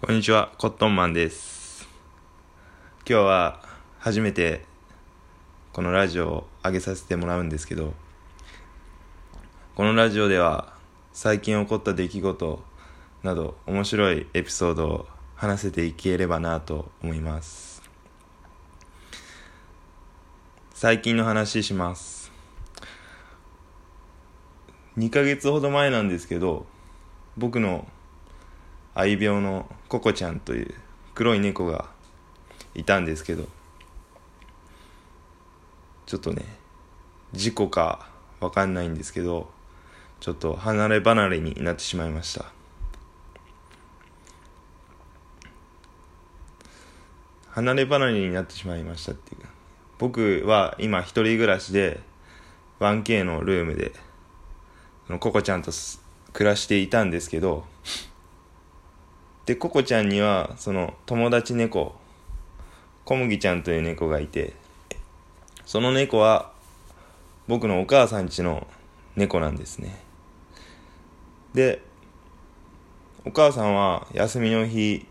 こんにちは、コットンマンです。今日は初めてこのラジオを上げさせてもらうんですけど、このラジオでは最近起こった出来事など面白いエピソードを話せていければなと思います。最近の話します。2ヶ月ほど前なんですけど、僕の愛病のココちゃんという黒い猫がいたんですけどちょっとね事故かわかんないんですけどちょっと離れ離れになってしまいました。離れ離れになってしまいましたっていう僕は今一人暮らしで 1K のルームでココちゃんと暮らしていたんですけどでココちゃんにはその友達猫小麦ちゃんという猫がいてその猫は僕のお母さん家の猫なんですね。でお母さんは休みの日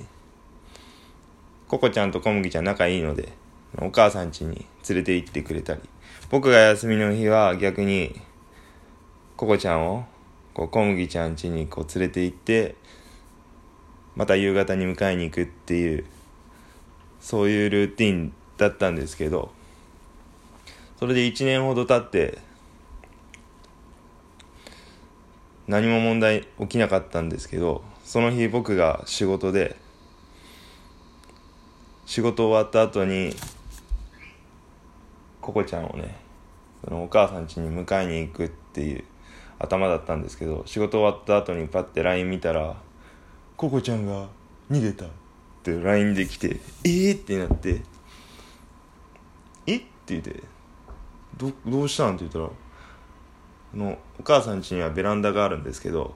ココちゃんと小麦ちゃん仲いいのでお母さん家に連れて行ってくれたり僕が休みの日は逆にココちゃんをこう小麦ちゃん家にこう連れて行ってまた夕方に迎えに行くっていうそういうルーティンだったんですけどそれで1年ほど経って何も問題起きなかったんですけどその日僕が仕事で仕事終わった後にココちゃんをねそのお母さん家に迎えに行くっていう頭だったんですけど仕事終わった後にパッて LINE 見たらココちゃんが逃げたって LINE で来てえー、ってなってえ？って言ってどどうしたん？って言ったらあのお母さん家にはベランダがあるんですけど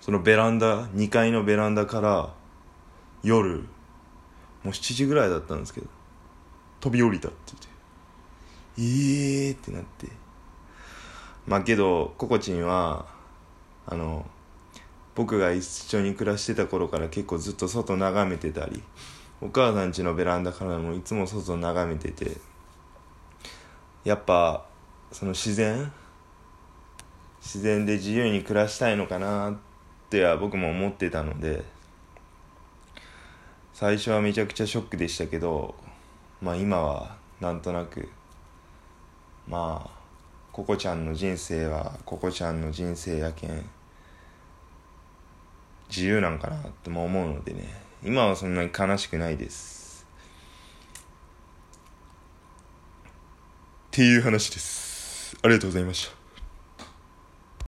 そのベランダ2階のベランダから夜もう7時ぐらいだったんですけど飛び降りたって言ってえー？ってなってまあけどココチンはあの僕が一緒に暮らしてた頃から結構ずっと外眺めてたりお母さん家のベランダからもいつも外眺めててやっぱその自然自然で自由に暮らしたいのかなっては僕も思ってたので最初はめちゃくちゃショックでしたけどまあ今はなんとなくまあココちゃんの人生はココちゃんの人生やけん自由なんかなとも思うのでね。今はそんなに悲しくないです。っていう話です。ありがとうございました。